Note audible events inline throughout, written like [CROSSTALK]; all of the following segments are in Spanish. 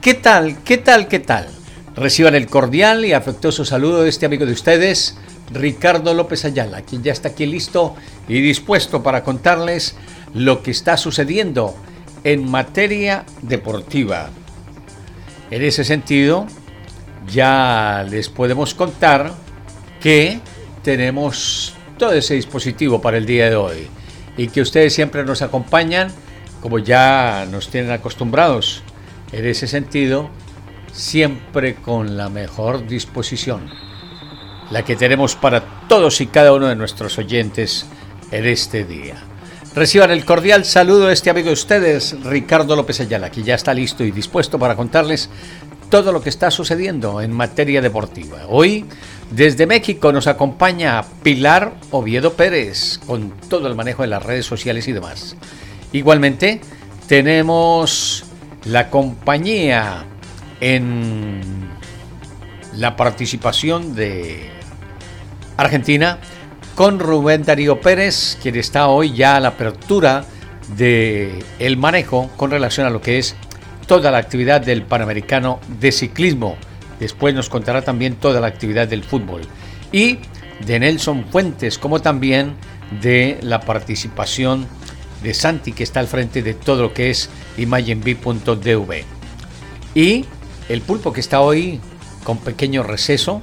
¿Qué tal? ¿Qué tal? ¿Qué tal? Reciban el cordial y afectuoso saludo de este amigo de ustedes, Ricardo López Ayala, quien ya está aquí listo y dispuesto para contarles lo que está sucediendo en materia deportiva. En ese sentido, ya les podemos contar que tenemos todo ese dispositivo para el día de hoy y que ustedes siempre nos acompañan como ya nos tienen acostumbrados en ese sentido, siempre con la mejor disposición, la que tenemos para todos y cada uno de nuestros oyentes en este día. Reciban el cordial saludo de este amigo de ustedes, Ricardo López Ayala, que ya está listo y dispuesto para contarles todo lo que está sucediendo en materia deportiva. Hoy, desde México, nos acompaña Pilar Oviedo Pérez con todo el manejo de las redes sociales y demás. Igualmente, tenemos la compañía en la participación de Argentina con Rubén Darío Pérez, quien está hoy ya a la apertura de el manejo con relación a lo que es toda la actividad del Panamericano de ciclismo. Después nos contará también toda la actividad del fútbol. Y de Nelson Fuentes, como también de la participación de Santi, que está al frente de todo lo que es imagenb.dv. Y el pulpo que está hoy con pequeño receso,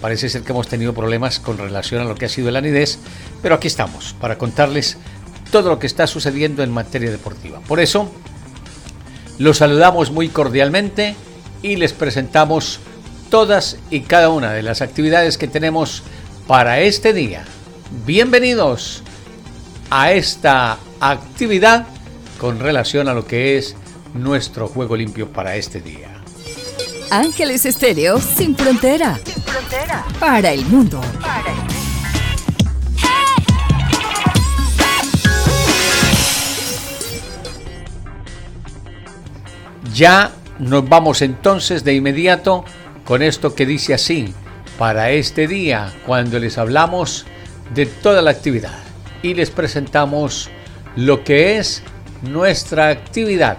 parece ser que hemos tenido problemas con relación a lo que ha sido el anidez, pero aquí estamos para contarles todo lo que está sucediendo en materia deportiva. Por eso, los saludamos muy cordialmente y les presentamos todas y cada una de las actividades que tenemos para este día. Bienvenidos a esta actividad con relación a lo que es nuestro juego limpio para este día. Ángeles Estéreo sin frontera. Sin frontera. Para el mundo. Para el mundo. Ya nos vamos entonces de inmediato con esto que dice así, para este día, cuando les hablamos de toda la actividad y les presentamos lo que es nuestra actividad.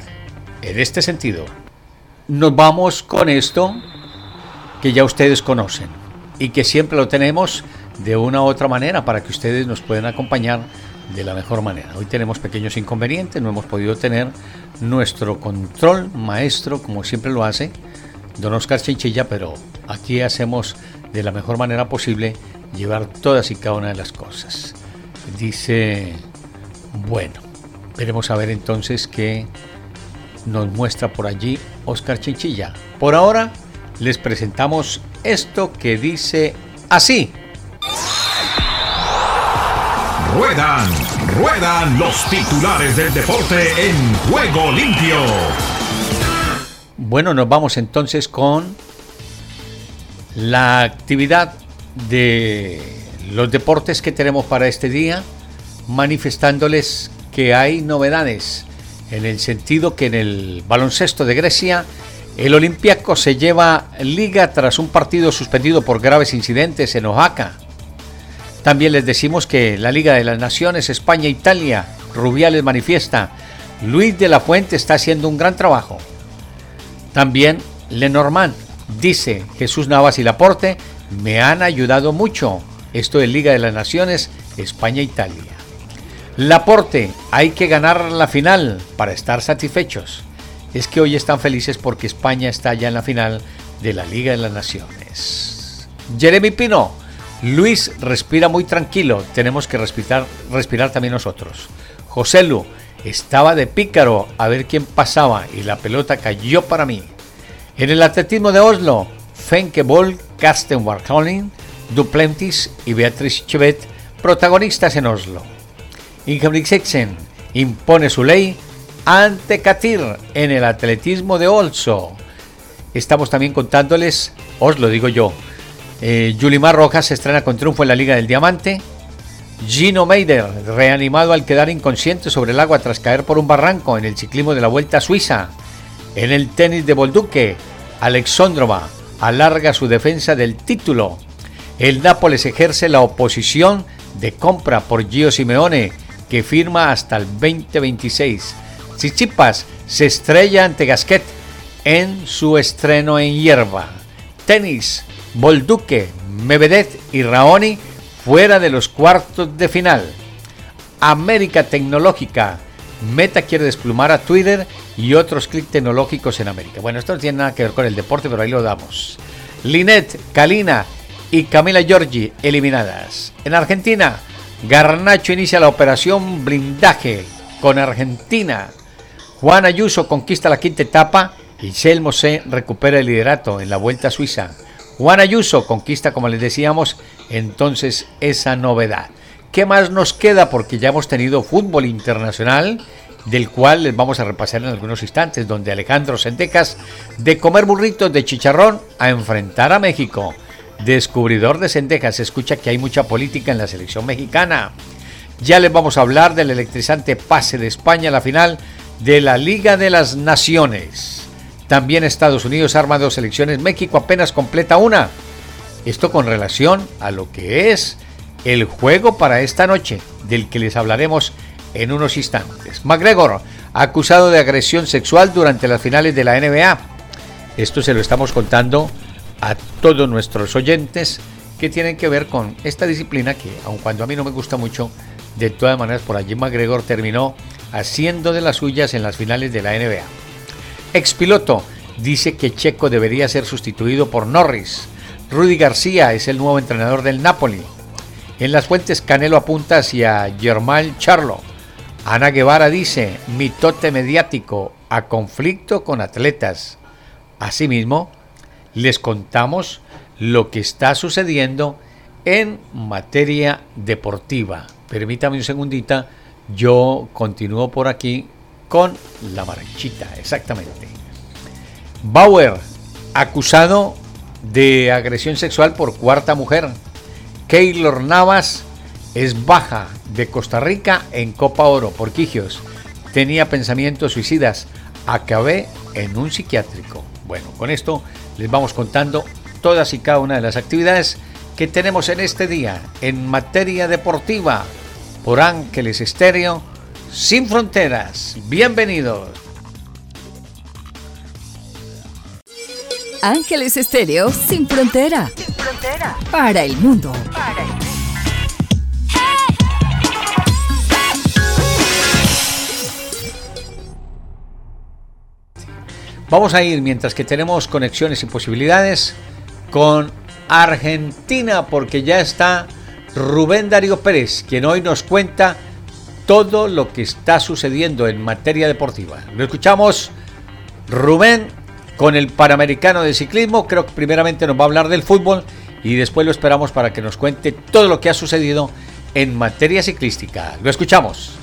En este sentido, nos vamos con esto que ya ustedes conocen y que siempre lo tenemos de una u otra manera para que ustedes nos puedan acompañar de la mejor manera. Hoy tenemos pequeños inconvenientes, no hemos podido tener nuestro control maestro como siempre lo hace don Oscar Chinchilla, pero aquí hacemos de la mejor manera posible llevar todas y cada una de las cosas. Dice bueno, veremos a ver entonces qué nos muestra por allí Oscar Chinchilla. Por ahora les presentamos esto que dice así. Ruedan, ruedan los titulares del deporte en juego limpio. Bueno, nos vamos entonces con la actividad de los deportes que tenemos para este día manifestándoles que hay novedades en el sentido que en el baloncesto de Grecia el Olympiacos se lleva liga tras un partido suspendido por graves incidentes en Oaxaca. También les decimos que la Liga de las Naciones España-Italia, Rubiales manifiesta, Luis de la Fuente está haciendo un gran trabajo. También Lenormand dice, Jesús Navas y Laporte me han ayudado mucho. Esto es Liga de las Naciones España-Italia. Laporte, hay que ganar la final para estar satisfechos. Es que hoy están felices porque España está ya en la final de la Liga de las Naciones. Jeremy Pino, Luis respira muy tranquilo, tenemos que respirar, respirar también nosotros. José Lu, estaba de pícaro a ver quién pasaba y la pelota cayó para mí. En el atletismo de Oslo, Fenke Boll, Carsten Warholin, Duplantis y Beatriz Chevet, protagonistas en Oslo. Ingebrigtsen impone su ley ante Katir en el atletismo de Olso. estamos también contándoles, os lo digo yo, eh, Yulimar Rojas se estrena con triunfo en la Liga del Diamante. Gino Meider, reanimado al quedar inconsciente sobre el agua tras caer por un barranco en el ciclismo de la Vuelta a Suiza. En el tenis de Bolduque, Alexandrova alarga su defensa del título. El Nápoles ejerce la oposición de compra por Gio Simeone, que firma hasta el 2026. Chichipas se estrella ante Gasquet en su estreno en hierba. Tenis, Bolduque, Mevedet y Raoni fuera de los cuartos de final. América Tecnológica. Meta quiere desplumar a Twitter y otros clics tecnológicos en América. Bueno, esto no tiene nada que ver con el deporte, pero ahí lo damos. Linet, Kalina y Camila Giorgi eliminadas. En Argentina, Garnacho inicia la operación blindaje con Argentina. Juan Ayuso conquista la quinta etapa y Selmo C recupera el liderato en la Vuelta a Suiza. Juan Ayuso conquista, como les decíamos, entonces esa novedad. ¿Qué más nos queda? Porque ya hemos tenido fútbol internacional, del cual les vamos a repasar en algunos instantes, donde Alejandro Sentecas, de comer burritos de chicharrón a enfrentar a México. Descubridor de Sentecas, escucha que hay mucha política en la selección mexicana. Ya les vamos a hablar del electrizante pase de España a la final de la Liga de las Naciones. También Estados Unidos arma dos selecciones, México apenas completa una. Esto con relación a lo que es el juego para esta noche, del que les hablaremos en unos instantes. McGregor, acusado de agresión sexual durante las finales de la NBA. Esto se lo estamos contando a todos nuestros oyentes que tienen que ver con esta disciplina que, aun cuando a mí no me gusta mucho, de todas maneras por allí McGregor terminó haciendo de las suyas en las finales de la NBA. Expiloto dice que Checo debería ser sustituido por Norris. Rudy García es el nuevo entrenador del Napoli. En las fuentes Canelo apunta hacia Germán Charlo. Ana Guevara dice, mitote mediático a conflicto con atletas. Asimismo, les contamos lo que está sucediendo en materia deportiva. Permítame un segundita, yo continúo por aquí con la marchita, exactamente. Bauer, acusado de agresión sexual por cuarta mujer. Keylor Navas es baja de Costa Rica en Copa Oro por Quijios. Tenía pensamientos suicidas. Acabé en un psiquiátrico. Bueno, con esto les vamos contando todas y cada una de las actividades que tenemos en este día en materia deportiva por Ángeles Estéreo sin fronteras. Bienvenidos. Ángeles Estéreo sin frontera. Sin frontera. Para el mundo. Para el mundo. Vamos a ir, mientras que tenemos conexiones y posibilidades, con Argentina, porque ya está Rubén Darío Pérez, quien hoy nos cuenta todo lo que está sucediendo en materia deportiva. Lo escuchamos, Rubén, con el Panamericano de Ciclismo. Creo que primeramente nos va a hablar del fútbol y después lo esperamos para que nos cuente todo lo que ha sucedido en materia ciclística. Lo escuchamos.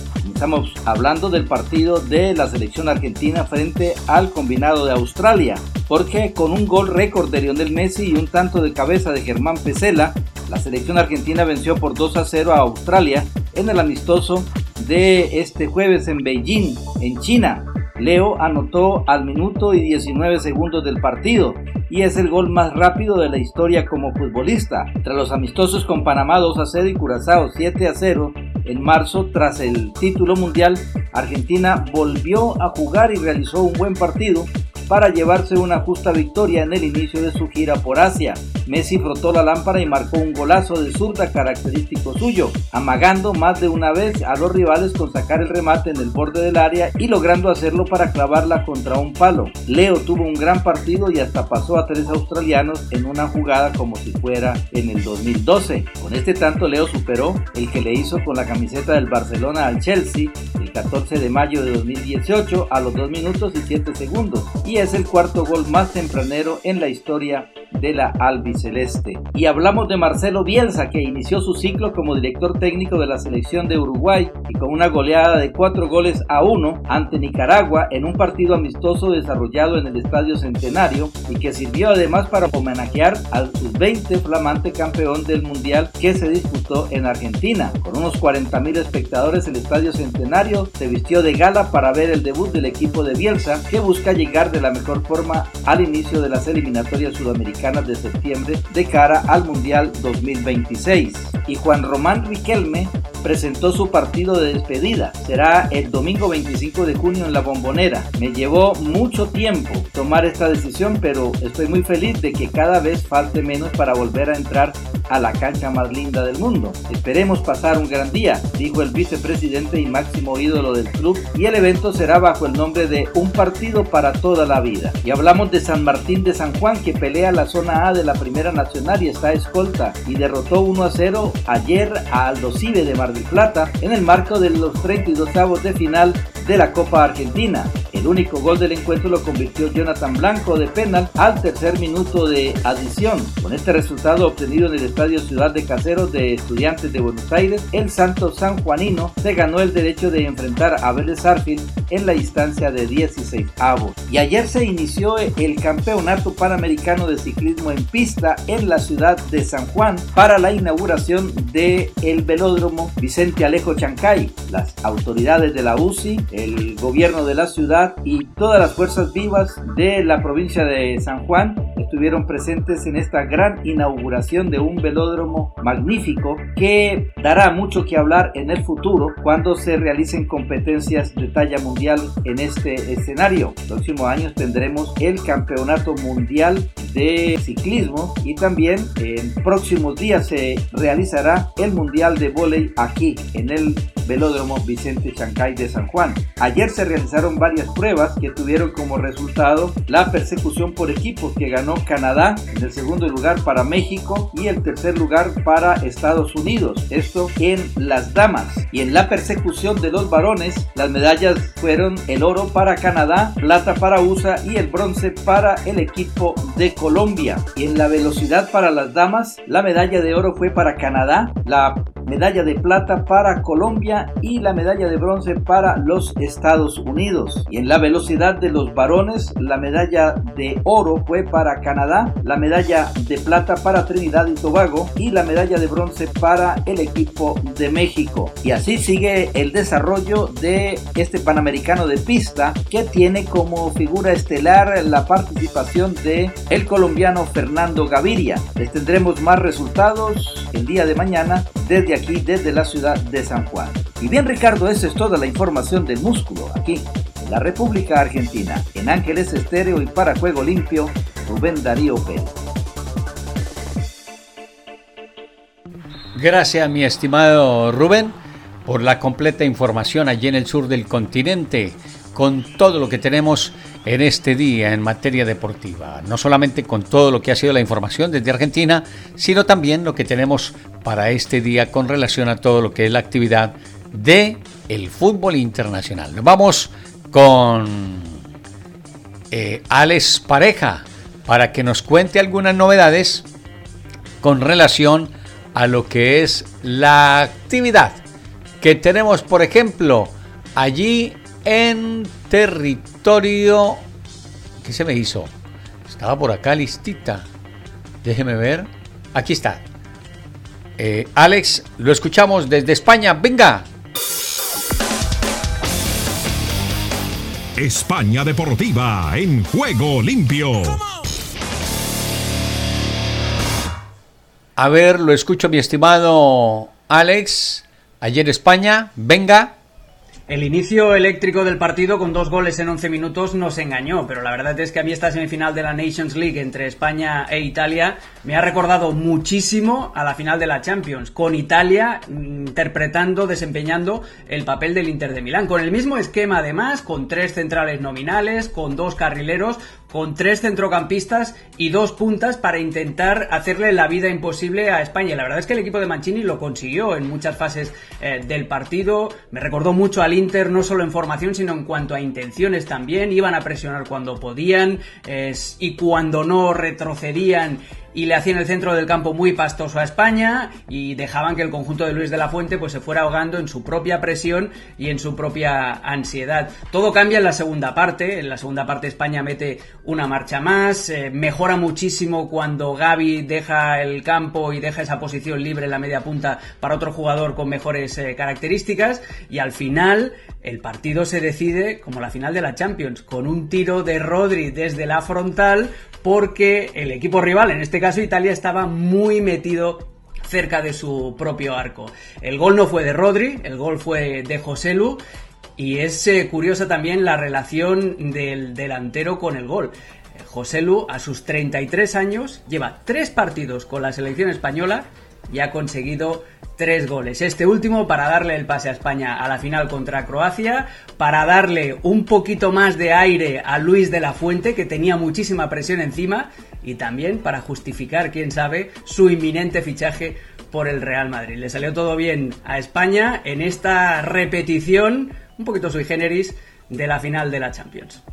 Estamos hablando del partido de la selección argentina frente al combinado de Australia, porque con un gol récord de Lionel Messi y un tanto de cabeza de Germán Pesela, la selección argentina venció por 2 a 0 a Australia en el amistoso de este jueves en Beijing, en China. Leo anotó al minuto y 19 segundos del partido y es el gol más rápido de la historia como futbolista. Tras los amistosos con Panamá 2 a 0 y Curazao 7 a 0, en marzo, tras el título mundial, Argentina volvió a jugar y realizó un buen partido para llevarse una justa victoria en el inicio de su gira por Asia. Messi frotó la lámpara y marcó un golazo de zurda característico suyo, amagando más de una vez a los rivales con sacar el remate en el borde del área y logrando hacerlo para clavarla contra un palo. Leo tuvo un gran partido y hasta pasó a tres australianos en una jugada como si fuera en el 2012. Con este tanto Leo superó el que le hizo con la camiseta del Barcelona al Chelsea el 14 de mayo de 2018 a los 2 minutos y 7 segundos y es el cuarto gol más tempranero en la historia de la albiceleste. Y hablamos de Marcelo Bielsa, que inició su ciclo como director técnico de la selección de Uruguay y con una goleada de 4 goles a 1 ante Nicaragua en un partido amistoso desarrollado en el Estadio Centenario y que sirvió además para homenajear al sub-20 flamante campeón del Mundial que se disputó en Argentina. Con unos 40.000 espectadores, el Estadio Centenario se vistió de gala para ver el debut del equipo de Bielsa, que busca llegar de la mejor forma al inicio de las eliminatorias sudamericanas de septiembre de cara al Mundial 2026. Y Juan Román Riquelme presentó su partido de despedida. Será el domingo 25 de junio en la Bombonera. Me llevó mucho tiempo tomar esta decisión, pero estoy muy feliz de que cada vez falte menos para volver a entrar a la cancha más linda del mundo. Esperemos pasar un gran día, dijo el vicepresidente y máximo ídolo del club, y el evento será bajo el nombre de Un partido para toda la vida. Y hablamos de San Martín de San Juan que pelea la zona A de la Primera Nacional y está escolta y derrotó 1 a 0 ayer a Aldo de Mar del Plata en el marco de los 32 avos de final de la Copa Argentina. El único gol del encuentro lo convirtió Jonathan Blanco de penal al tercer minuto de adición. Con este resultado obtenido en el Estadio Ciudad de Caseros de Estudiantes de Buenos Aires, el Santo San Juanino se ganó el derecho de enfrentar a Vélez Arfield en la instancia de 16 avos. Y ayer se inició el Campeonato Panamericano de Ciclismo en pista en la ciudad de San Juan para la inauguración el velódromo Vicente Alejo Chancay. Las autoridades de la UCI, el gobierno de la ciudad y todas las fuerzas vivas de la provincia de San Juan estuvieron presentes en esta gran inauguración de un velódromo magnífico que dará mucho que hablar en el futuro cuando se realicen competencias de talla mundial en este escenario. Próximos años tendremos el Campeonato Mundial de Ciclismo y también en próximos días se realizará el Mundial de Voley aquí en el Velódromo Vicente Chancay de San Juan. Ayer se realizaron varias pruebas que tuvieron como resultado la persecución por equipos que ganó Canadá en el segundo lugar para México y el tercer lugar para Estados Unidos. Esto en las damas. Y en la persecución de los varones, las medallas fueron el oro para Canadá, plata para USA y el bronce para el equipo de Colombia. Y en la velocidad para las damas, la medalla de oro fue para Canadá, la medalla de plata para Colombia y la medalla de bronce para los Estados Unidos. Y en la velocidad de los varones, la medalla de oro fue para Canadá, la medalla de plata para Trinidad y Tobago y la medalla de bronce para el equipo de México. Y así sigue el desarrollo de este Panamericano de pista que tiene como figura estelar la participación de el colombiano Fernando Gaviria. Les tendremos más resultados el día de mañana desde aquí, desde la ciudad de San Juan. Y bien Ricardo, esa es toda la información del músculo aquí en la República Argentina. En Ángeles Estéreo y para Juego Limpio, Rubén Darío Pérez. Gracias mi estimado Rubén por la completa información allí en el sur del continente con todo lo que tenemos en este día en materia deportiva. No solamente con todo lo que ha sido la información desde Argentina, sino también lo que tenemos para este día con relación a todo lo que es la actividad de el fútbol internacional. Nos vamos con eh, Alex Pareja para que nos cuente algunas novedades con relación a lo que es la actividad que tenemos, por ejemplo, allí en territorio... ¿Qué se me hizo? Estaba por acá listita. Déjeme ver. Aquí está. Eh, Alex, lo escuchamos desde España. Venga. España Deportiva en juego limpio. A ver, lo escucho mi estimado Alex. Ayer España. Venga. El inicio eléctrico del partido con dos goles en 11 minutos nos engañó, pero la verdad es que a mí esta semifinal de la Nations League entre España e Italia me ha recordado muchísimo a la final de la Champions, con Italia interpretando, desempeñando el papel del Inter de Milán, con el mismo esquema además, con tres centrales nominales, con dos carrileros, con tres centrocampistas y dos puntas para intentar hacerle la vida imposible a España. La verdad es que el equipo de Mancini lo consiguió en muchas fases eh, del partido. Me recordó mucho al Inter, no solo en formación, sino en cuanto a intenciones también. Iban a presionar cuando podían y cuando no retrocedían y le hacían el centro del campo muy pastoso a España y dejaban que el conjunto de Luis de la Fuente pues se fuera ahogando en su propia presión y en su propia ansiedad. Todo cambia en la segunda parte, en la segunda parte España mete una marcha más, eh, mejora muchísimo cuando Gaby deja el campo y deja esa posición libre en la media punta para otro jugador con mejores eh, características y al final el partido se decide como la final de la Champions con un tiro de Rodri desde la frontal porque el equipo rival, en este caso Italia, estaba muy metido cerca de su propio arco. El gol no fue de Rodri, el gol fue de Joselu y es eh, curiosa también la relación del delantero con el gol. Joselu, a sus 33 años, lleva tres partidos con la selección española y ha conseguido tres goles. Este último para darle el pase a España a la final contra Croacia, para darle un poquito más de aire a Luis de la Fuente, que tenía muchísima presión encima, y también para justificar, quién sabe, su inminente fichaje por el Real Madrid. Le salió todo bien a España en esta repetición, un poquito sui generis, de la final de la Champions.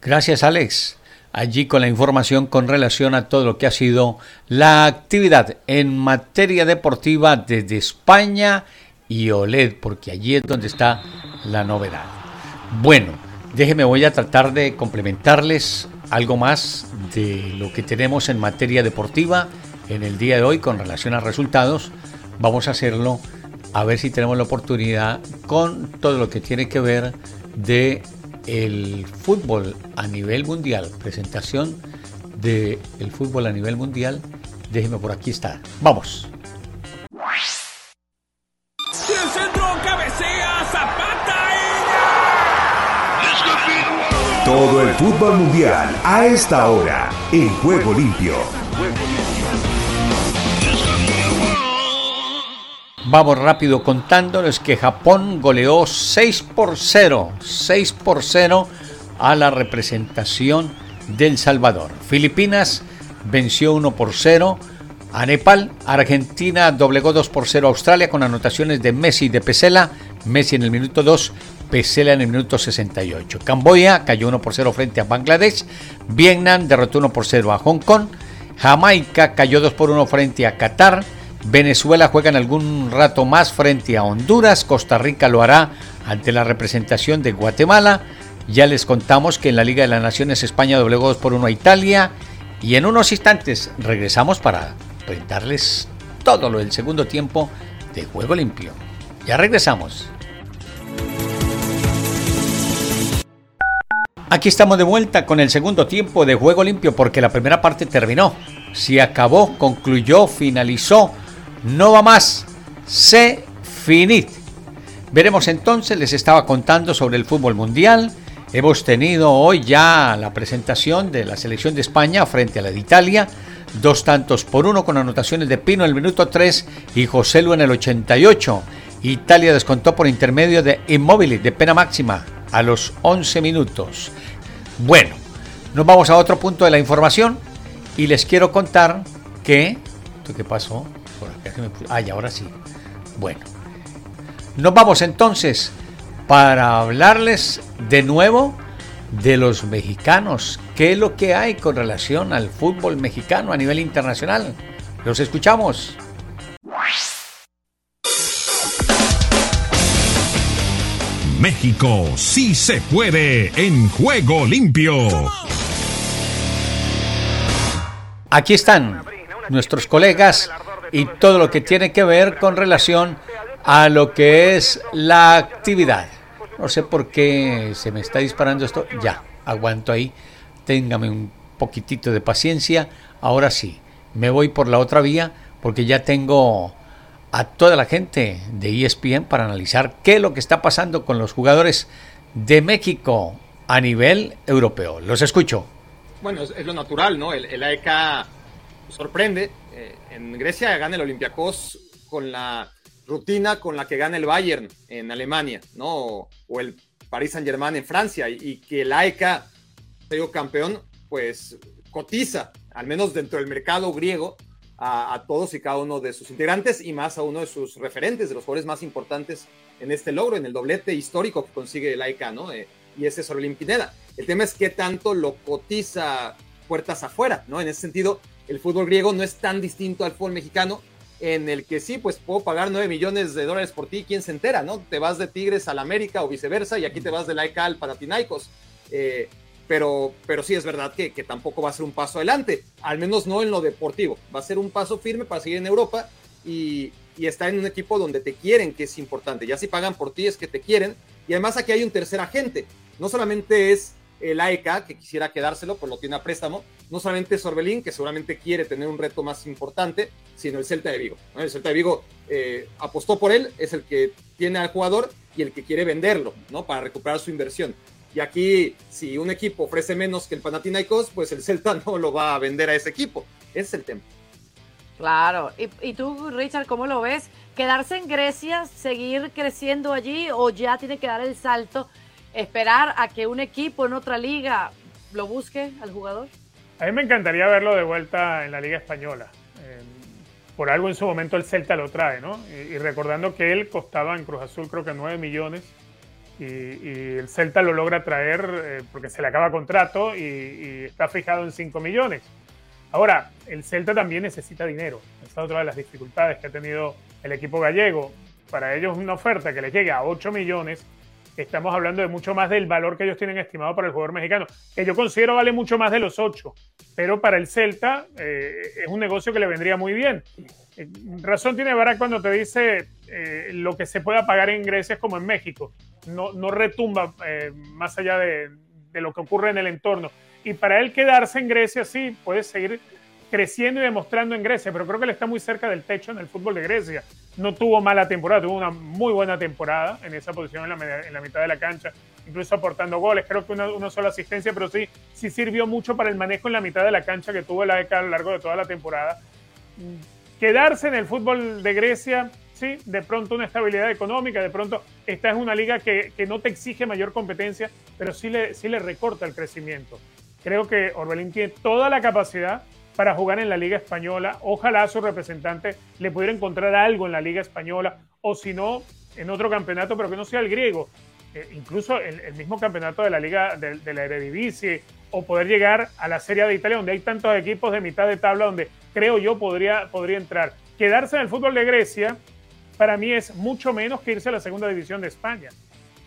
Gracias, Alex allí con la información con relación a todo lo que ha sido la actividad en materia deportiva desde España y OLED, porque allí es donde está la novedad. Bueno, déjeme, voy a tratar de complementarles algo más de lo que tenemos en materia deportiva en el día de hoy con relación a resultados. Vamos a hacerlo a ver si tenemos la oportunidad con todo lo que tiene que ver de el fútbol a nivel mundial, presentación del el fútbol a nivel mundial, déjeme por aquí estar. Vamos. Todo el fútbol mundial a esta hora en Juego Limpio. Vamos rápido contándoles que Japón goleó 6 por 0, 6 por 0 a la representación del Salvador. Filipinas venció 1 por 0 a Nepal. Argentina doblegó 2 por 0 a Australia con anotaciones de Messi y de Pesela. Messi en el minuto 2, Pesela en el minuto 68. Camboya cayó 1 por 0 frente a Bangladesh. Vietnam derrotó 1 por 0 a Hong Kong. Jamaica cayó 2 por 1 frente a Qatar. Venezuela juega en algún rato más frente a Honduras, Costa Rica lo hará ante la representación de Guatemala. Ya les contamos que en la Liga de las Naciones España doblegó 2 por 1 a Italia y en unos instantes regresamos para presentarles todo lo del segundo tiempo de Juego Limpio. Ya regresamos. Aquí estamos de vuelta con el segundo tiempo de Juego Limpio porque la primera parte terminó. Se acabó, concluyó, finalizó no va más, se finit. Veremos entonces, les estaba contando sobre el fútbol mundial. Hemos tenido hoy ya la presentación de la selección de España frente a la de Italia. Dos tantos por uno con anotaciones de Pino en el minuto 3 y José Lu en el 88. Italia descontó por intermedio de Immobile de pena máxima a los 11 minutos. Bueno, nos vamos a otro punto de la información y les quiero contar que... ¿Qué pasó? Ay, ahora sí. Bueno. Nos vamos entonces para hablarles de nuevo de los mexicanos. ¿Qué es lo que hay con relación al fútbol mexicano a nivel internacional? Los escuchamos. México sí se puede en juego limpio. Aquí están nuestros colegas y todo lo que tiene que ver con relación a lo que es la actividad. No sé por qué se me está disparando esto. Ya, aguanto ahí. Téngame un poquitito de paciencia. Ahora sí, me voy por la otra vía porque ya tengo a toda la gente de ESPN para analizar qué es lo que está pasando con los jugadores de México a nivel europeo. Los escucho. Bueno, es, lo natural, ¿no? El, AEK sorprende. Eh, en Grecia gana el Olympiacos con la rutina con la que gana el Bayern en Alemania, ¿no? O, el Paris Saint Germain en Francia. Y, que el AEK sea campeón, pues cotiza, al menos dentro del mercado griego, a, todos y cada uno de sus integrantes y más a uno de sus referentes, de los jugadores más importantes en este logro, en el doblete histórico que consigue el AEK, ¿no? Eh, y ese es Orbelín Pineda. El tema es qué tanto lo cotiza puertas afuera, ¿no? En ese sentido, el fútbol griego no es tan distinto al fútbol mexicano, en el que sí, pues puedo pagar 9 millones de dólares por ti, ¿quién se entera, no? Te vas de Tigres al América o viceversa, y aquí te vas de la al Panathinaikos. Eh, pero, pero sí es verdad que, que, tampoco va a ser un paso adelante, al menos no en lo deportivo. Va a ser un paso firme para seguir en Europa y, y estar en un equipo donde te quieren, que es importante. Ya si pagan por ti es que te quieren. Y además aquí hay un tercer agente. No solamente es el AEK, que quisiera quedárselo, por lo tiene a préstamo, no solamente es Orbelín, que seguramente quiere tener un reto más importante, sino el Celta de Vigo. El Celta de Vigo eh, apostó por él, es el que tiene al jugador y el que quiere venderlo, ¿no? Para recuperar su inversión. Y aquí, si un equipo ofrece menos que el Panathinaikos, pues el Celta [LAUGHS] no lo va a vender a ese equipo. Ese es el tema. Claro. ¿Y, ¿Y, tú, Richard, cómo lo ves? ¿Quedarse en Grecia, seguir creciendo allí o ya tiene que dar el salto esperar a que un equipo en otra liga lo busque al jugador? A mí me encantaría verlo de vuelta en la Liga Española. Eh, por algo en su momento el Celta lo trae, ¿no? Y, recordando que él costaba en Cruz Azul creo que 9 millones y, el Celta lo logra traer eh, porque se le acaba contrato y, y, está fijado en 5 millones. Ahora, el Celta también necesita dinero. Esa es otra de las dificultades que ha tenido el equipo gallego. Para ellos una oferta que les llegue a 8 millones estamos hablando de mucho más del valor que ellos tienen estimado para el jugador mexicano, que yo considero vale mucho más de los ocho, pero para el Celta eh, es un negocio que le vendría muy bien. Eh, razón tiene Barak cuando te dice eh, lo que se pueda pagar en Grecia es como en México, no, no retumba más allá de, de lo que ocurre en el entorno. Y para él quedarse en Grecia sí, puede seguir creciendo y demostrando en Grecia, pero creo que él está muy cerca del techo en el fútbol de Grecia. No tuvo mala temporada, tuvo una muy buena temporada en esa posición en la, en la mitad de la cancha, incluso aportando goles. Creo que una, sola asistencia, pero sí, sí sirvió mucho para el manejo en la mitad de la cancha que tuvo el AEK a lo largo de toda la temporada. Quedarse en el fútbol de Grecia, sí, de pronto una estabilidad económica, de pronto esta es una liga que, que no te exige mayor competencia, pero sí le, sí le recorta el crecimiento. Creo que Orbelín tiene toda la capacidad para jugar en la Liga Española. Ojalá su representante le pudiera encontrar algo en la Liga Española o si no, en otro campeonato, pero que no sea el griego. Eh, incluso el, mismo campeonato de la Liga de, la Eredivisie o poder llegar a la Serie de Italia, donde hay tantos equipos de mitad de tabla, donde creo yo podría, podría entrar. Quedarse en el fútbol de Grecia, para mí es mucho menos que irse a la segunda división de España.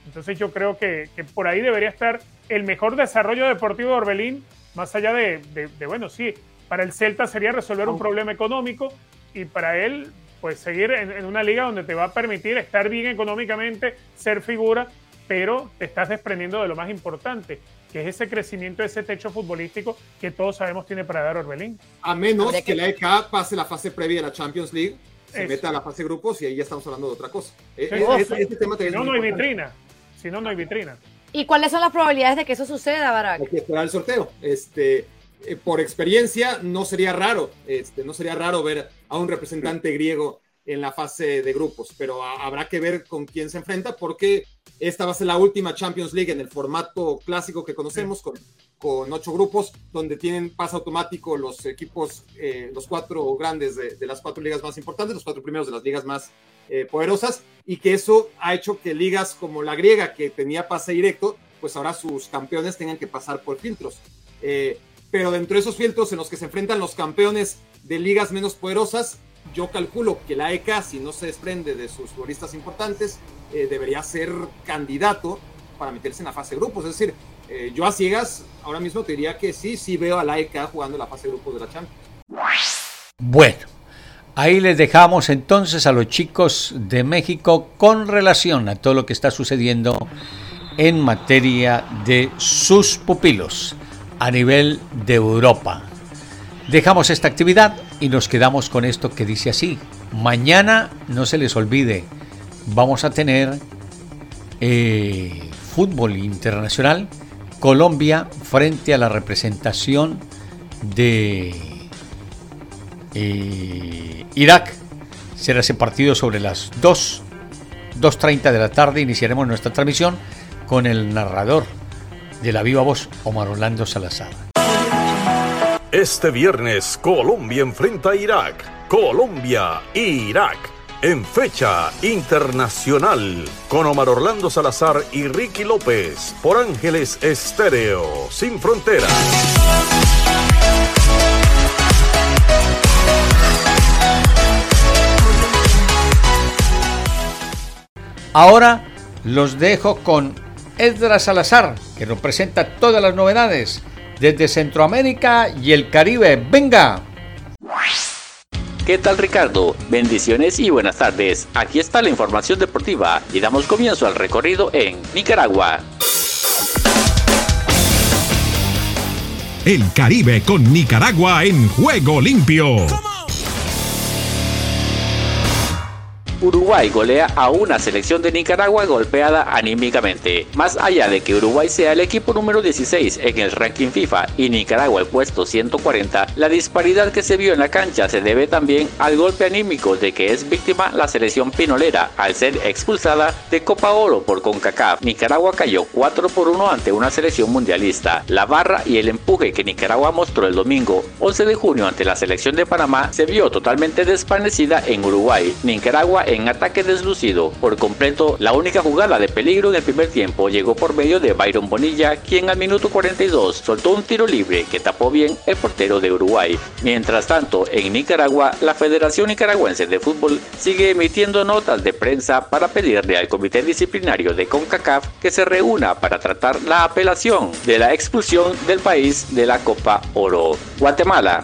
Entonces yo creo que, por ahí debería estar el mejor desarrollo deportivo de Orbelín, más allá de, de bueno, sí, para el Celta sería resolver un problema económico y para él, pues seguir en, una liga donde te va a permitir estar bien económicamente, ser figura, pero te estás desprendiendo de lo más importante, que es ese crecimiento, ese techo futbolístico que todos sabemos tiene para dar Orbelín. A menos que, la EK pase la fase previa de la Champions League, se meta a la fase de grupos y ahí ya estamos hablando de otra cosa. E, e, si no, no hay vitrina. Si no, no hay vitrina. ¿Y cuáles son las probabilidades de que eso suceda, Barak? Hay que esperar el sorteo. Este, eh, por experiencia, no sería raro, este, no sería raro ver a un representante griego en la fase de grupos, pero habrá que ver con quién se enfrenta porque esta va a ser la última Champions League en el formato clásico que conocemos con, con ocho grupos donde tienen paso automático los equipos, eh, los cuatro grandes de, las cuatro ligas más importantes, los cuatro primeros de las ligas más eh, poderosas y que eso ha hecho que ligas como la griega que tenía pase directo, pues ahora sus campeones tengan que pasar por filtros. Pero dentro de esos filtros en los que se enfrentan los campeones de ligas menos poderosas, yo calculo que la ECA, si no se desprende de sus futbolistas importantes, eh, debería ser candidato para meterse en la fase de grupos. Es decir, eh, yo a ciegas ahora mismo te diría que sí, sí veo a la ECA jugando la fase de grupos de la Champions. Bueno, ahí les dejamos entonces a los chicos de México con relación a todo lo que está sucediendo en materia de sus pupilos a nivel de Europa. Dejamos esta actividad y nos quedamos con esto que dice así. Mañana, no se les olvide, vamos a tener eh, fútbol internacional. Colombia frente a la representación de eh, Irak. Será ese partido sobre las 2, 2.30 de la tarde. Iniciaremos nuestra transmisión con el narrador de la viva voz, Omar Orlando Salazar. Este viernes, Colombia enfrenta a Irak. Colombia e Irak. En fecha internacional, con Omar Orlando Salazar y Ricky López, por Ángeles Estéreo, sin fronteras. Ahora los dejo con Edra Salazar, que nos presenta todas las novedades desde Centroamérica y el Caribe. ¡Venga! ¿Qué tal Ricardo? Bendiciones y buenas tardes. Aquí está la información deportiva y damos comienzo al recorrido en Nicaragua. El Caribe con Nicaragua en juego limpio. Uruguay golea a una selección de Nicaragua golpeada anímicamente. Más allá de que Uruguay sea el equipo número 16 en el ranking FIFA y Nicaragua el puesto 140, la disparidad que se vio en la cancha se debe también al golpe anímico de que es víctima la selección pinolera al ser expulsada de Copa Oro por CONCACAF. Nicaragua cayó 4 por 1 ante una selección mundialista. La barra y el empuje que Nicaragua mostró el domingo 11 de junio ante la selección de Panamá se vio totalmente desvanecida en Uruguay. Nicaragua en ataque deslucido por completo. La única jugada de peligro en el primer tiempo llegó por medio de Byron Bonilla, quien al minuto 42 soltó un tiro libre que tapó bien el portero de Uruguay. Mientras tanto, en Nicaragua, la Federación Nicaragüense de Fútbol sigue emitiendo notas de prensa para pedirle al Comité Disciplinario de CONCACAF que se reúna para tratar la apelación de la expulsión del país de la Copa Oro. Guatemala.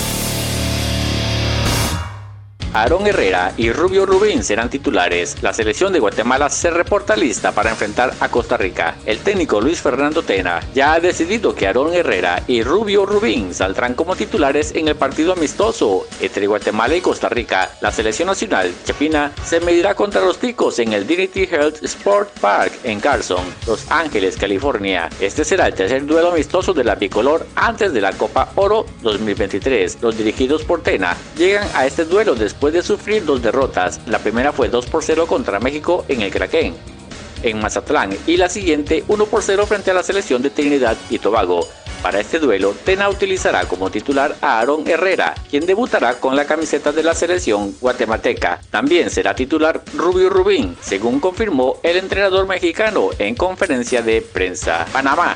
Aaron Herrera y Rubio Rubín serán titulares. La selección de Guatemala se reporta lista para enfrentar a Costa Rica. El técnico Luis Fernando Tena ya ha decidido que Aaron Herrera y Rubio Rubín saldrán como titulares en el partido amistoso entre Guatemala y Costa Rica. La selección nacional chapina se medirá contra los ticos en el Dignity Health Sport Park en Carson, Los Ángeles, California. Este será el tercer duelo amistoso de la bicolor antes de la Copa Oro 2023. Los dirigidos por Tena llegan a este duelo después después de sufrir dos derrotas. La primera fue 2 por 0 contra México en el Kraken, en Mazatlán, y la siguiente 1 por 0 frente a la selección de Trinidad y Tobago. Para este duelo, Tena utilizará como titular a Aaron Herrera, quien debutará con la camiseta de la selección guatemalteca. También será titular Rubio Rubín, según confirmó el entrenador mexicano en conferencia de prensa. Panamá.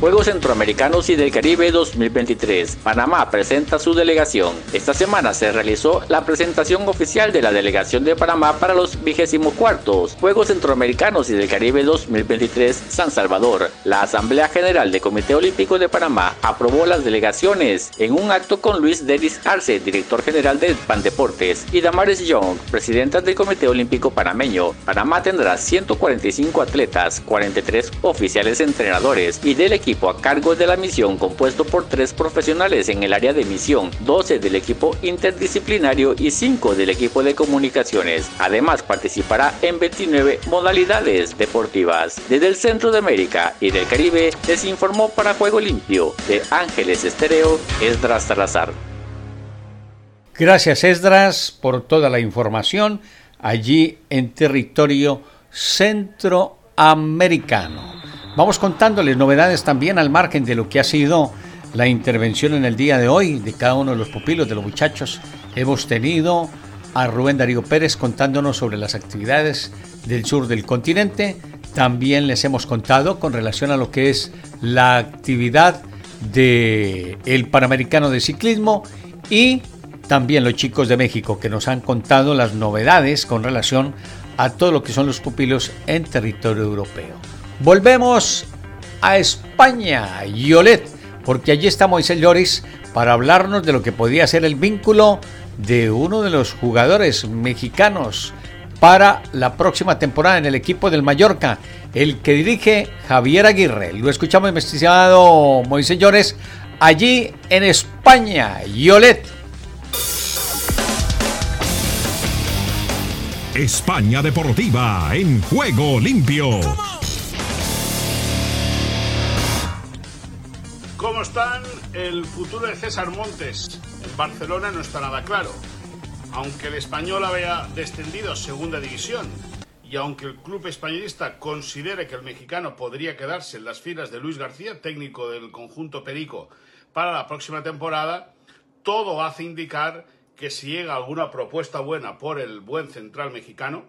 Juegos Centroamericanos y del Caribe 2023. Panamá presenta su delegación. Esta semana se realizó la presentación oficial de la delegación de Panamá para los 24 Juegos Centroamericanos y del Caribe 2023 San Salvador. La Asamblea General del Comité Olímpico de Panamá aprobó las delegaciones en un acto con Luis Denis Arce, director general de Pandeportes, y Damaris Young, presidenta del Comité Olímpico Panameño. Panamá tendrá 145 atletas, 43 oficiales entrenadores y del equipo equipo a cargo de la misión compuesto por tres profesionales en el área de misión, 12 del equipo interdisciplinario y 5 del equipo de comunicaciones. Además participará en 29 modalidades deportivas. Desde el Centro de América y del Caribe les informó para Juego Limpio de Ángeles Estéreo Esdras Salazar. Gracias Esdras por toda la información allí en territorio centroamericano. Vamos contándoles novedades también al margen de lo que ha sido la intervención en el día de hoy de cada uno de los pupilos de los muchachos. Hemos tenido a Rubén Darío Pérez contándonos sobre las actividades del sur del continente. También les hemos contado con relación a lo que es la actividad del el Panamericano de Ciclismo y también los chicos de México que nos han contado las novedades con relación a todo lo que son los pupilos en territorio europeo. Volvemos a España, Yolet, porque allí está Moisés Lloris para hablarnos de lo que podría ser el vínculo de uno de los jugadores mexicanos para la próxima temporada en el equipo del Mallorca, el que dirige Javier Aguirre. Lo escuchamos, investigado Moisés Llores, allí en España. Yolet. España Deportiva en juego limpio. ¿Cómo están? El futuro de César Montes en Barcelona no está nada claro. Aunque el español había descendido a segunda división y aunque el club españolista considere que el mexicano podría quedarse en las filas de Luis García, técnico del conjunto Perico, para la próxima temporada, todo hace indicar que si llega alguna propuesta buena por el buen central mexicano,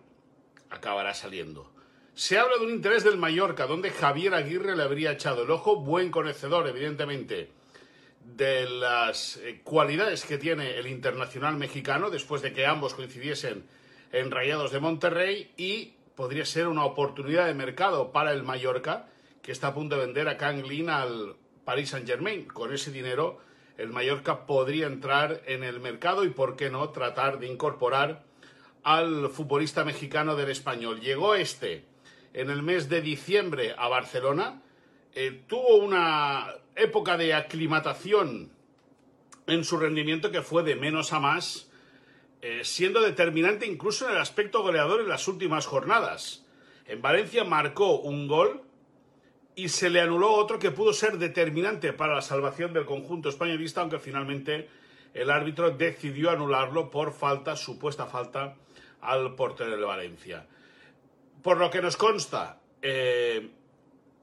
acabará saliendo. Se habla de un interés del Mallorca, donde Javier Aguirre le habría echado el ojo, buen conocedor, evidentemente, de las eh, cualidades que tiene el internacional mexicano, después de que ambos coincidiesen en Rayados de Monterrey, y podría ser una oportunidad de mercado para el Mallorca, que está a punto de vender a Kang Lin al Paris Saint-Germain. Con ese dinero, el Mallorca podría entrar en el mercado y, por qué no, tratar de incorporar al futbolista mexicano del español. Llegó este en el mes de diciembre a Barcelona, eh, tuvo una época de aclimatación en su rendimiento que fue de menos a más, eh, siendo determinante incluso en el aspecto goleador en las últimas jornadas. En Valencia marcó un gol y se le anuló otro que pudo ser determinante para la salvación del conjunto españolista, aunque finalmente el árbitro decidió anularlo por falta, supuesta falta, al portero de Valencia. Por lo que nos consta, eh,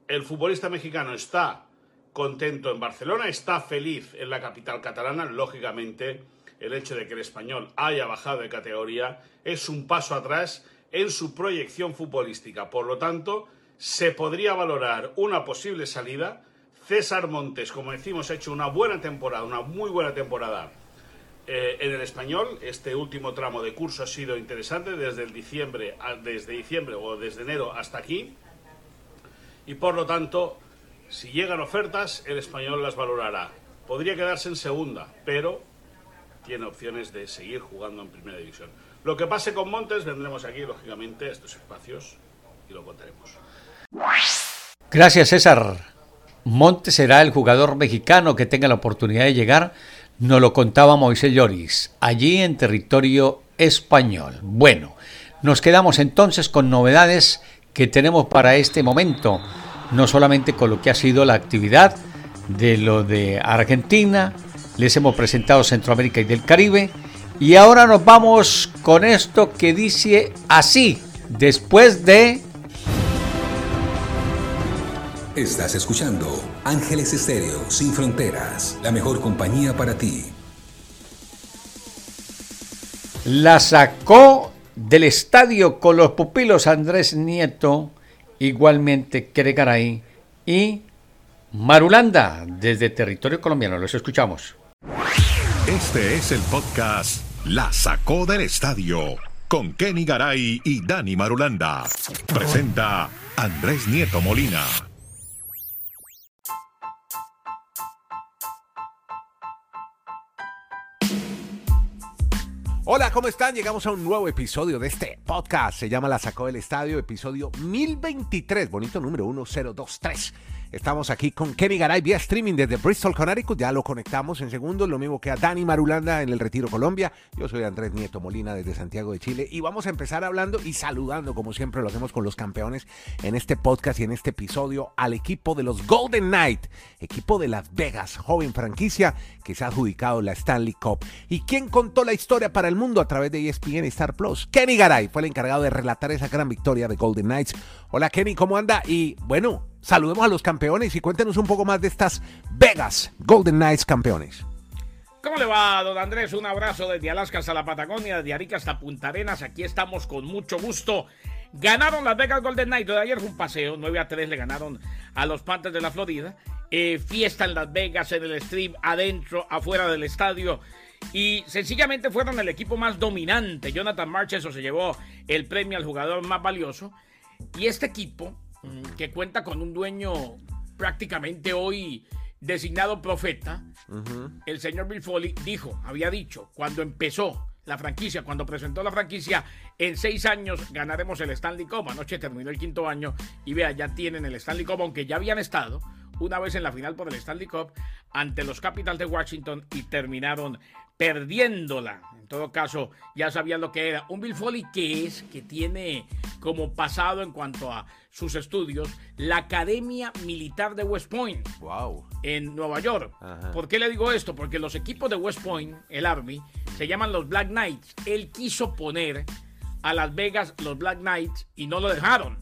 el futbolista mexicano está contento en Barcelona, está feliz en la capital catalana, lógicamente el hecho de que el español haya bajado de categoría es un paso atrás en su proyección futbolística. Por lo tanto, se podría valorar una posible salida. César Montes, como decimos, ha hecho una buena temporada, una muy buena temporada eh, en el español. Este último tramo de curso ha sido interesante desde diciembre, desde diciembre o desde enero hasta aquí y por lo tanto, si llegan ofertas, el español las valorará. Podría quedarse en segunda, pero tiene opciones de seguir jugando en primera división. Lo que pase con Montes, vendremos aquí, lógicamente, a estos espacios y lo contaremos. Gracias, César. Montes será el jugador mexicano que tenga la oportunidad de llegar, nos lo contaba Moisés Lloris, allí en territorio español. Bueno, nos quedamos entonces con novedades que tenemos para este momento, no solamente con lo que ha sido la actividad de lo de Argentina, les hemos presentado Centroamérica y del Caribe, y ahora nos vamos con esto que dice así, después de... Estás escuchando Ángeles Estéreo Sin Fronteras, la mejor compañía para ti. La sacó del estadio con los pupilos Andrés Nieto, igualmente Keregaray y Marulanda desde territorio colombiano. Los escuchamos. Este es el podcast La Sacó del Estadio con Kenny Garay y Dani Marulanda. Presenta Andrés Nieto Molina. Hola, ¿cómo están? Llegamos a un nuevo episodio de este podcast. Se llama La Sacó del Estadio, episodio 1023, bonito número 1023. Estamos aquí con Kenny Garay vía streaming desde Bristol, Connecticut. Ya lo conectamos en segundos, lo mismo que a Dani Marulanda en el Retiro Colombia. Yo soy Andrés Nieto Molina desde Santiago de Chile y vamos a empezar hablando y saludando, como siempre lo hacemos con los campeones en este podcast y en este episodio, al equipo de los Golden Knight, equipo de Las Vegas, joven franquicia que se ha adjudicado la Stanley Cup. ¿Y quién contó la historia para el mundo a través de ESPN y Star Plus? Kenny Garay fue el encargado de relatar esa gran victoria de Golden Knights. Hola Kenny, ¿cómo anda? Y bueno, saludemos a los campeones y cuéntenos un poco más de estas Vegas Golden Knights campeones. ¿Cómo le va, don Andrés? Un abrazo desde Alaska hasta la Patagonia, desde Arica hasta Punta Arenas. Aquí estamos con mucho gusto. Ganaron las Vegas Golden Knights. De ayer fue un paseo. 9 a 3 le ganaron a los Panthers de la Florida. Eh, fiesta en Las Vegas, en el stream, adentro, afuera del estadio. Y sencillamente fueron el equipo más dominante. Jonathan Marcheso se llevó el premio al jugador más valioso. Y este equipo, que cuenta con un dueño prácticamente hoy designado profeta, el señor Bill Foley dijo, había dicho, cuando empezó la franquicia, cuando presentó la franquicia, en seis años ganaremos el Stanley Cup. Anoche terminó el quinto año y vea, ya tienen el Stanley Cup, aunque ya habían estado una vez en la final por el Stanley Cup ante los Capitals de Washington y terminaron perdiéndola. En todo caso, ya sabían lo que era. Un Bill Foley que es, que tiene como pasado en cuanto a sus estudios, la Academia Militar de West Point. Wow. En Nueva York. ¿Por qué le digo esto? Porque los equipos de West Point, el Army, se llaman los Black Knights. Él quiso poner a Las Vegas los Black Knights y no lo dejaron.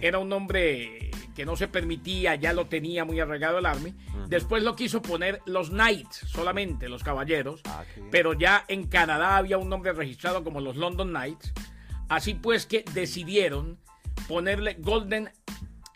Era un nombre que no se permitía, ya lo tenía muy arraigado el Army. Después lo quiso poner los Knights, solamente los caballeros. Ah, pero ya en Canadá había un nombre registrado como los London Knights. Así pues que decidieron ponerle Golden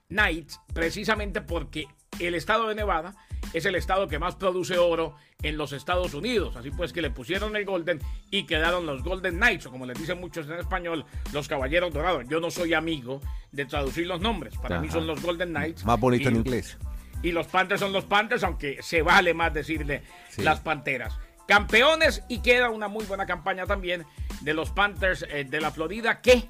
Knights precisamente porque el estado de Nevada es el estado que más produce oro en los Estados Unidos. Así pues que le pusieron el Golden y quedaron los Golden Knights, o como les dicen muchos en español, los Caballeros Dorados. Yo no soy amigo de traducir los nombres. Para mí son los Golden Knights. Más bonito Y- en inglés. Y los Panthers son los Panthers, aunque se vale más decirle Sí. las Panteras. Campeones y queda una muy buena campaña también de los Panthers eh, de la Florida que,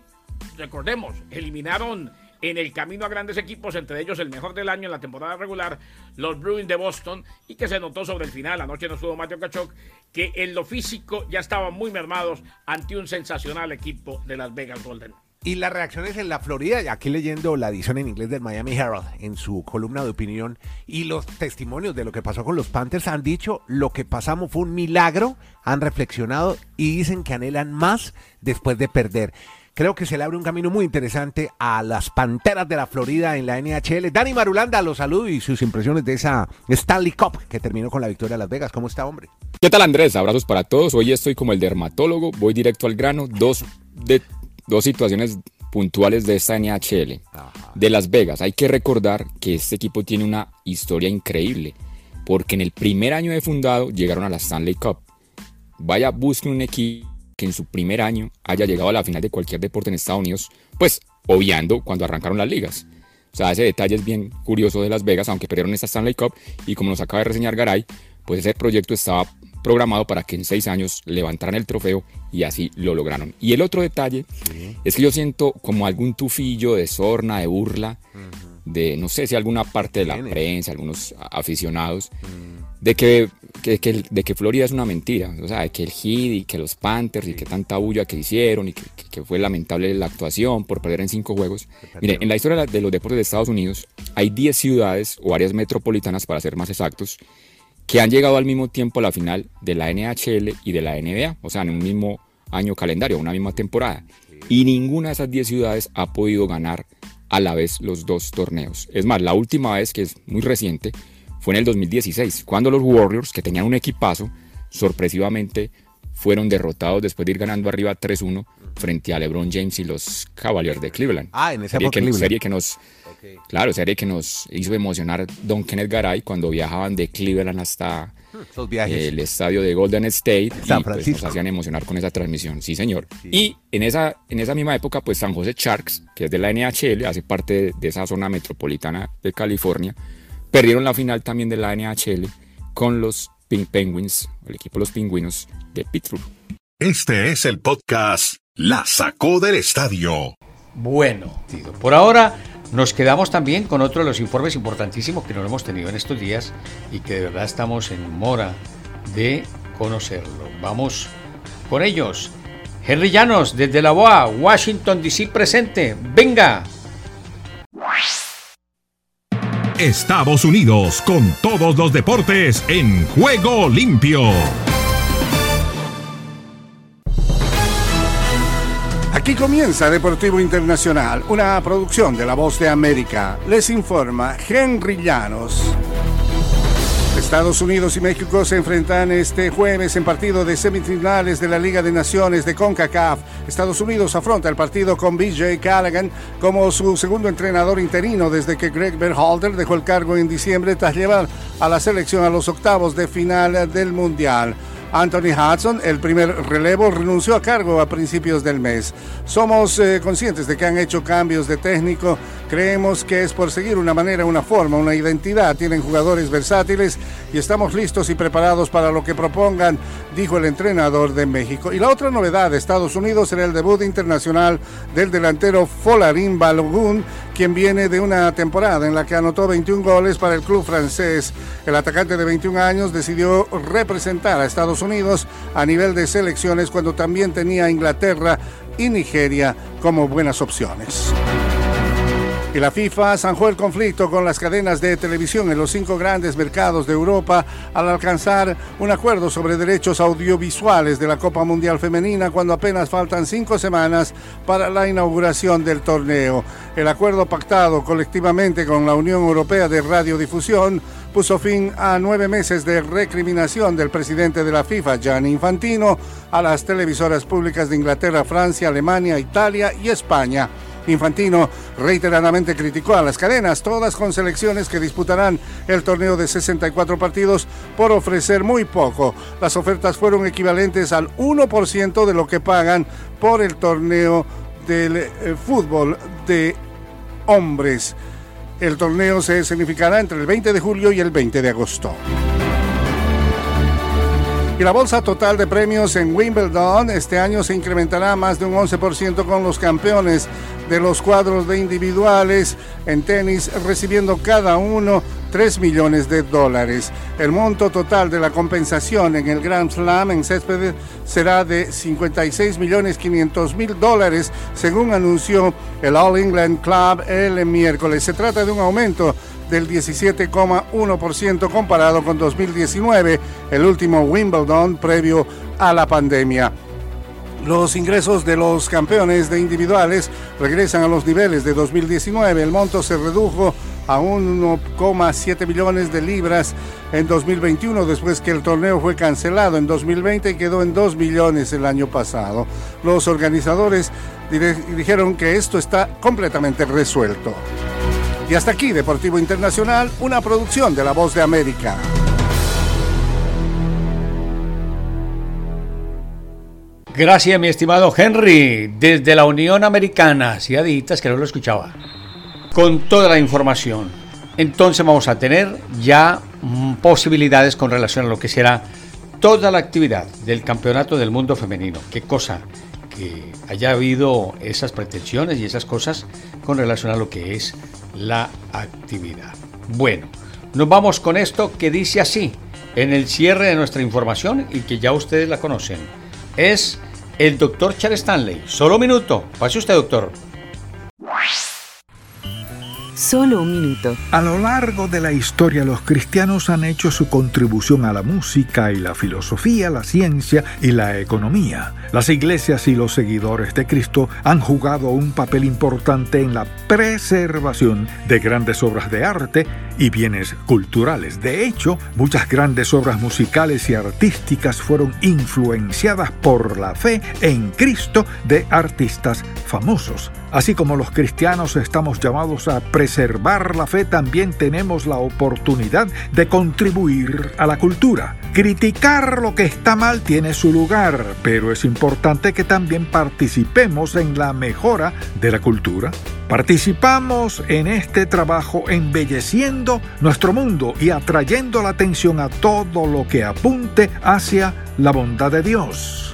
recordemos, eliminaron en el camino a grandes equipos, entre ellos el mejor del año en la temporada regular, los Bruins de Boston, y que se notó sobre el final, anoche no estuvo Mateo Kachuk, que en lo físico ya estaban muy mermados ante un sensacional equipo de Las Vegas Golden. Y las reacciones en la Florida, aquí leyendo la edición en inglés del Miami Herald en su columna de opinión y los testimonios de lo que pasó con los Panthers han dicho lo que pasamos fue un milagro, han reflexionado y dicen que anhelan más después de perder. Creo que se le abre un camino muy interesante a las Panteras de la Florida en la NHL. Dani Marulanda, los saludo y sus impresiones de esa Stanley Cup que terminó con la victoria de Las Vegas. ¿Cómo está, hombre? ¿Qué tal Andrés? Abrazos para todos. Hoy estoy como el dermatólogo, voy directo al grano. Dos, de, dos situaciones puntuales de esta NHL. De Las Vegas. Hay que recordar que este equipo tiene una historia increíble. Porque en el primer año de fundado llegaron a la Stanley Cup. Vaya, busquen un equipo que en su primer año haya llegado a la final de cualquier deporte en Estados Unidos. Pues obviando cuando arrancaron las ligas. O sea, ese detalle es bien curioso de Las Vegas, aunque perdieron esta Stanley Cup. Y como nos acaba de reseñar Garay, pues ese proyecto estaba programado para que en seis años levantaran el trofeo y así lo lograron. Y el otro detalle es que yo siento como algún tufillo de sorna, de burla, de no sé si alguna parte de la prensa, algunos aficionados, de que, que- que- de que Florida es una mentira, o sea, de que el Heat y que los Panthers y que tanta bulla que hicieron y que, que- fue lamentable la actuación por perder en cinco juegos. Mire, en la historia de los deportes de Estados Unidos hay 10 ciudades o áreas metropolitanas, para ser más exactos, que han llegado al mismo tiempo a la final de la NHL y de la NBA, o sea, en un mismo año calendario, una misma temporada. Y ninguna de esas 10 ciudades ha podido ganar a la vez los dos torneos. Es más, la última vez, que es muy reciente, fue en el 2016, cuando los Warriors, que tenían un equipazo, sorpresivamente fueron derrotados después de ir ganando arriba 3-1 frente a LeBron James y los Cavaliers de Cleveland. Ah, en esa serie que nos Claro, serie que nos hizo emocionar Don Kenneth Garay cuando viajaban de Cleveland hasta Esos viajes. el estadio de Golden State San y pues, Francisco. nos hacían emocionar con esa transmisión, sí señor. Y en esa, en esa misma época, pues San José Sharks, que es de la NHL, hace parte de, de esa zona metropolitana de California, perdieron la final también de la NHL con los Pink Penguins, el equipo de los pingüinos de Pittsburgh. Este es el podcast La Sacó del Estadio. Bueno, tío, por ahora nos quedamos también con otro de los informes importantísimos que nos hemos tenido en estos días y que de verdad estamos en mora de conocerlo. Vamos con ellos. Henry Llanos, desde la BOA, Washington DC presente. Venga. Estados Unidos con todos los deportes en juego limpio. Aquí comienza Deportivo Internacional, una producción de La Voz de América. Les informa Henry Llanos. Estados Unidos y México se enfrentan este jueves en partido de semifinales de la Liga de Naciones de CONCACAF. Estados Unidos afronta el partido con BJ Callaghan como su segundo entrenador interino desde que Greg Berhalter dejó el cargo en diciembre tras llevar a la selección a los octavos de final del Mundial. Anthony Hudson, el primer relevo, renunció a cargo a principios del mes. Somos eh, conscientes de que han hecho cambios de técnico. Creemos que es por seguir una manera, una forma, una identidad. Tienen jugadores versátiles y estamos listos y preparados para lo que propongan, dijo el entrenador de México. Y la otra novedad de Estados Unidos será el debut internacional del delantero Folarín Balogun, quien viene de una temporada en la que anotó 21 goles para el club francés. El atacante de 21 años decidió representar a Estados Unidos a nivel de selecciones cuando también tenía Inglaterra y Nigeria como buenas opciones. Y la FIFA zanjó el conflicto con las cadenas de televisión en los cinco grandes mercados de Europa al alcanzar un acuerdo sobre derechos audiovisuales de la Copa Mundial Femenina cuando apenas faltan cinco semanas para la inauguración del torneo. El acuerdo pactado colectivamente con la Unión Europea de Radiodifusión puso fin a nueve meses de recriminación del presidente de la FIFA, Gianni Infantino, a las televisoras públicas de Inglaterra, Francia, Alemania, Italia y España. Infantino reiteradamente criticó a las cadenas, todas con selecciones que disputarán el torneo de 64 partidos por ofrecer muy poco. Las ofertas fueron equivalentes al 1% de lo que pagan por el torneo del eh, fútbol de hombres. El torneo se significará entre el 20 de julio y el 20 de agosto. Y la bolsa total de premios en Wimbledon este año se incrementará más de un 11% con los campeones de los cuadros de individuales en tenis recibiendo cada uno 3 millones de dólares. El monto total de la compensación en el Grand Slam en césped será de 56 millones 500 mil dólares, según anunció el All England Club el miércoles. Se trata de un aumento del 17,1% comparado con 2019, el último Wimbledon previo a la pandemia. Los ingresos de los campeones de individuales regresan a los niveles de 2019. El monto se redujo a 1,7 millones de libras en 2021 después que el torneo fue cancelado en 2020 y quedó en 2 millones el año pasado. Los organizadores dijeron que esto está completamente resuelto. Y hasta aquí, Deportivo Internacional, una producción de La Voz de América. Gracias, mi estimado Henry, desde la Unión Americana. Si aditas que no lo escuchaba. Con toda la información. Entonces vamos a tener ya mm, posibilidades con relación a lo que será toda la actividad del Campeonato del Mundo Femenino. Qué cosa que haya habido esas pretensiones y esas cosas con relación a lo que es la actividad. Bueno, nos vamos con esto que dice así en el cierre de nuestra información y que ya ustedes la conocen. Es el doctor Charles Stanley. Solo un minuto. Pase usted, doctor. Solo un minuto. A lo largo de la historia los cristianos han hecho su contribución a la música y la filosofía, la ciencia y la economía. Las iglesias y los seguidores de Cristo han jugado un papel importante en la preservación de grandes obras de arte y bienes culturales. De hecho, muchas grandes obras musicales y artísticas fueron influenciadas por la fe en Cristo de artistas famosos. Así como los cristianos estamos llamados a preservar la fe, también tenemos la oportunidad de contribuir a la cultura. Criticar lo que está mal tiene su lugar, pero es importante que también participemos en la mejora de la cultura. Participamos en este trabajo embelleciendo nuestro mundo y atrayendo la atención a todo lo que apunte hacia la bondad de Dios.